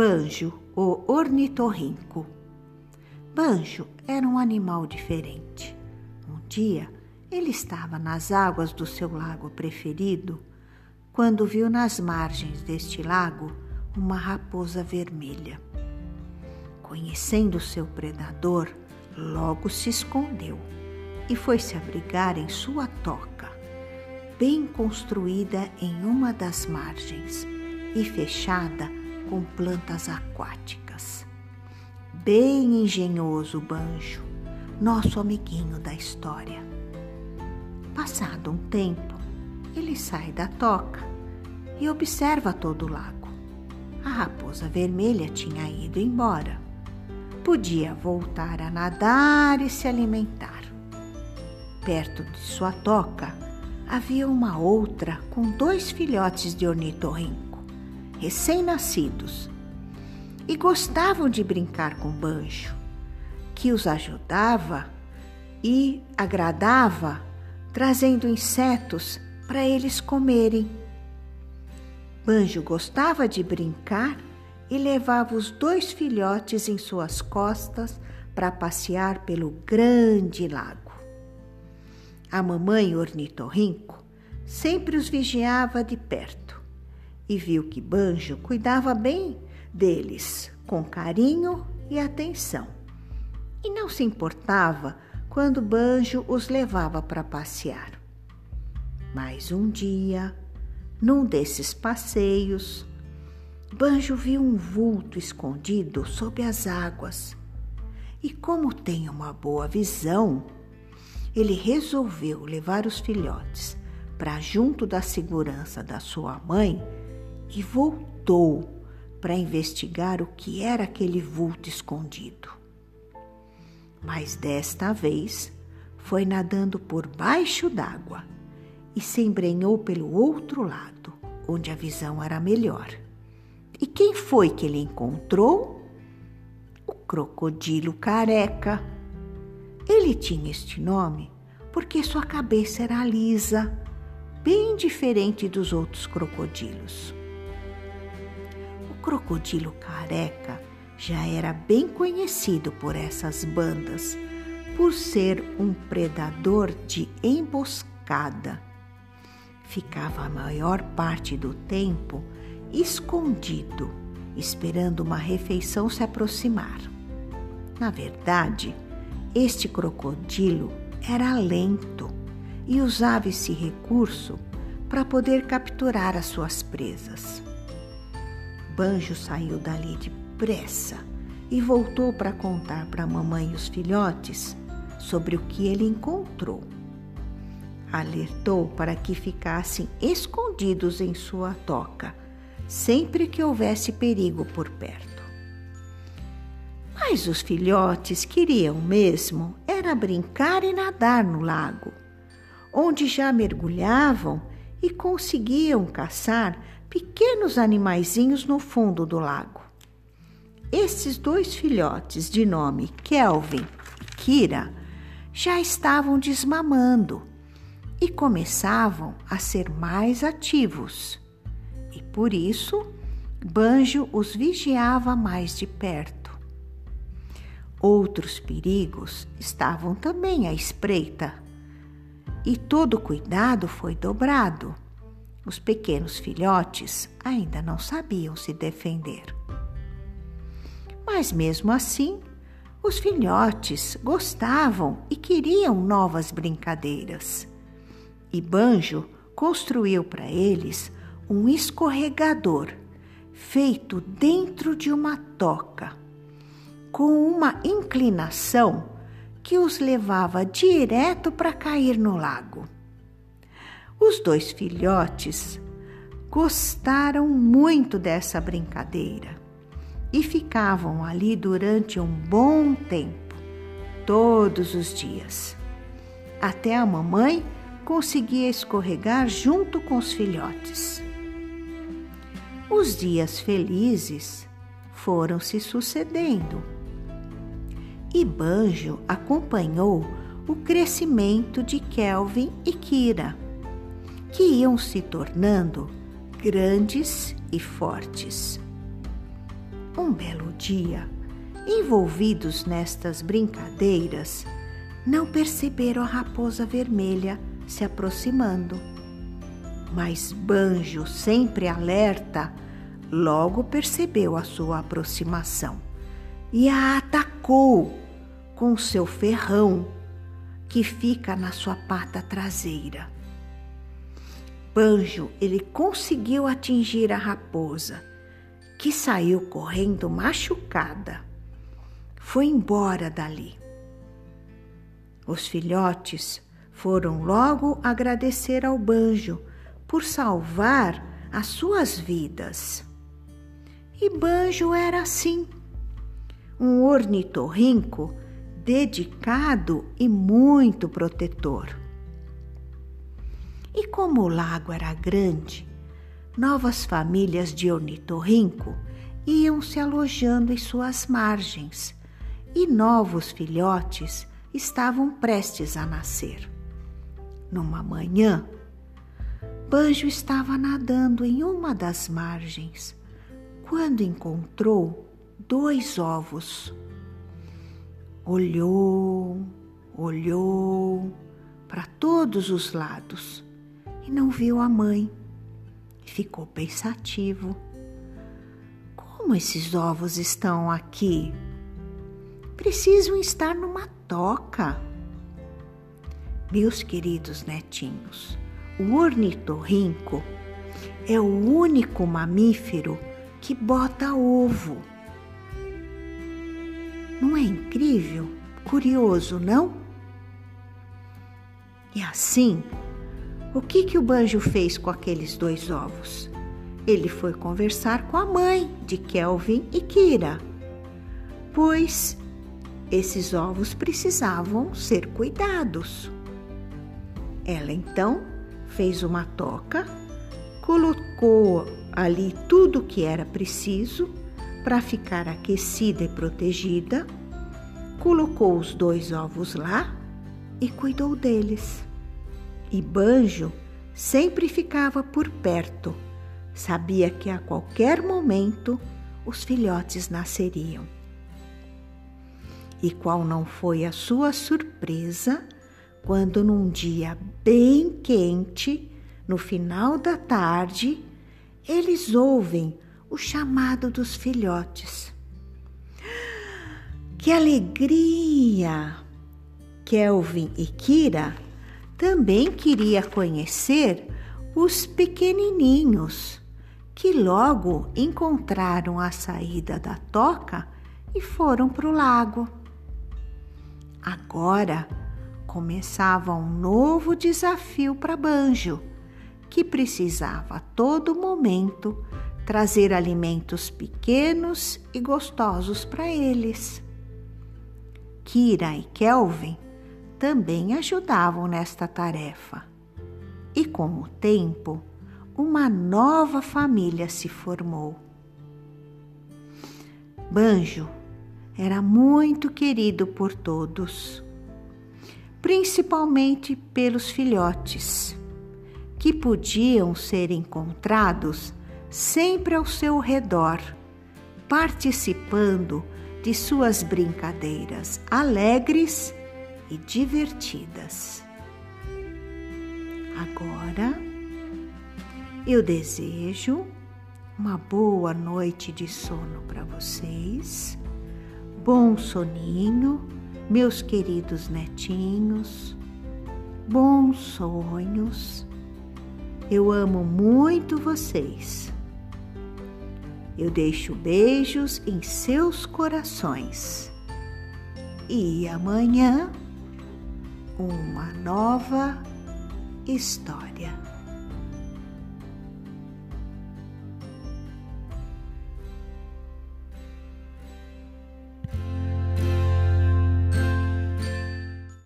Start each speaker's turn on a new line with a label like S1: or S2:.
S1: Banjo, o ornitorrinco. Banjo era um animal diferente. Um dia, ele estava nas águas do seu lago preferido quando viu nas margens deste lago uma raposa vermelha. Conhecendo seu predador, logo se escondeu e foi se abrigar em sua toca, bem construída em uma das margens e fechada com plantas aquáticas. Bem engenhoso Banjo, nosso amiguinho da história. Passado um tempo, ele sai da toca e observa todo o lago. A raposa vermelha tinha ido embora. Podia voltar a nadar e se alimentar. Perto de sua toca havia uma outra com dois filhotes de ornitorrinco, recém-nascidos, e gostavam de brincar com Banjo, que os ajudava e agradava, trazendo insetos para eles comerem. Banjo gostava de brincar e levava os dois filhotes em suas costas para passear pelo grande lago. A mamãe ornitorrinco sempre os vigiava de perto e viu que Banjo cuidava bem deles com carinho e atenção. E não se importava quando Banjo os levava para passear. Mas um dia, num desses passeios, Banjo viu um vulto escondido sob as águas. E como tem uma boa visão, ele resolveu levar os filhotes para junto da segurança da sua mãe e voltou para investigar o que era aquele vulto escondido. Mas desta vez foi nadando por baixo d'água e se embrenhou pelo outro lado, onde a visão era melhor. E quem foi que ele encontrou? O crocodilo careca. Ele tinha este nome porque sua cabeça era lisa, bem diferente dos outros crocodilos crocodilo careca já era bem conhecido por essas bandas por ser um predador de emboscada. Ficava a maior parte do tempo escondido, esperando uma refeição se aproximar. Na verdade, este crocodilo era lento e usava esse recurso para poder capturar as suas presas. Banjo saiu dali depressa e voltou para contar para a mamãe e os filhotes sobre o que ele encontrou. Alertou para que ficassem escondidos em sua toca, sempre que houvesse perigo por perto. Mas os filhotes queriam mesmo era brincar e nadar no lago, onde já mergulhavam e conseguiam caçar pequenos animaizinhos no fundo do lago. Esses dois filhotes, de nome Kelvin e Kira, já estavam desmamando e começavam a ser mais ativos. E por isso, Banjo os vigiava mais de perto. Outros perigos estavam também à espreita, e todo cuidado foi dobrado os pequenos filhotes ainda não sabiam se defender. Mas mesmo assim, os filhotes gostavam e queriam novas brincadeiras. E Banjo construiu para eles um escorregador feito dentro de uma toca, com uma inclinação que os levava direto para cair no lago. Os dois filhotes gostaram muito dessa brincadeira e ficavam ali durante um bom tempo, todos os dias. Até a mamãe conseguia escorregar junto com os filhotes. Os dias felizes foram se sucedendo e Banjo acompanhou o crescimento de Kelvin e Kira que iam se tornando grandes e fortes. Um belo dia, envolvidos nestas brincadeiras, não perceberam a raposa vermelha se aproximando. Mas Banjo, sempre alerta, logo percebeu a sua aproximação e a atacou com seu ferrão que fica na sua pata traseira. Banjo, ele conseguiu atingir a raposa, que saiu correndo machucada. Foi embora dali. Os filhotes foram logo agradecer ao Banjo por salvar as suas vidas. E Banjo era assim, um ornitorrinco dedicado e muito protetor. E como o lago era grande, novas famílias de ornitorrinco iam se alojando em suas margens e novos filhotes estavam prestes a nascer. Numa manhã, Banjo estava nadando em uma das margens quando encontrou dois ovos. Olhou, olhou para todos os lados e não viu a mãe. Ficou pensativo. Como esses ovos estão aqui? Precisam estar numa toca. Meus queridos netinhos, o ornitorrinco é o único mamífero que bota ovo. Não é incrível? Curioso, não? E assim, o que, que o banjo fez com aqueles dois ovos? Ele foi conversar com a mãe de Kelvin e Kira, pois esses ovos precisavam ser cuidados. Ela então fez uma toca, colocou ali tudo o que era preciso para ficar aquecida e protegida, colocou os dois ovos lá e cuidou deles. E Banjo sempre ficava por perto, sabia que a qualquer momento os filhotes nasceriam. E qual não foi a sua surpresa quando, num dia bem quente, no final da tarde, eles ouvem o chamado dos filhotes. Que alegria! Kelvin e Kira também queria conhecer os pequenininhos, que logo encontraram a saída da toca e foram para o lago. Agora começava um novo desafio para Banjo que precisava a todo momento trazer alimentos pequenos e gostosos para eles. Kira e Kelvin também ajudavam nesta tarefa. E com o tempo, uma nova família se formou. Banjo era muito querido por todos, principalmente pelos filhotes que podiam ser encontrados sempre ao seu redor, participando de suas brincadeiras alegres e divertidas. Agora eu desejo uma boa noite de sono para vocês, bom soninho, meus queridos netinhos, bons sonhos eu amo muito vocês. Eu deixo beijos em seus corações. E amanhã, uma nova história.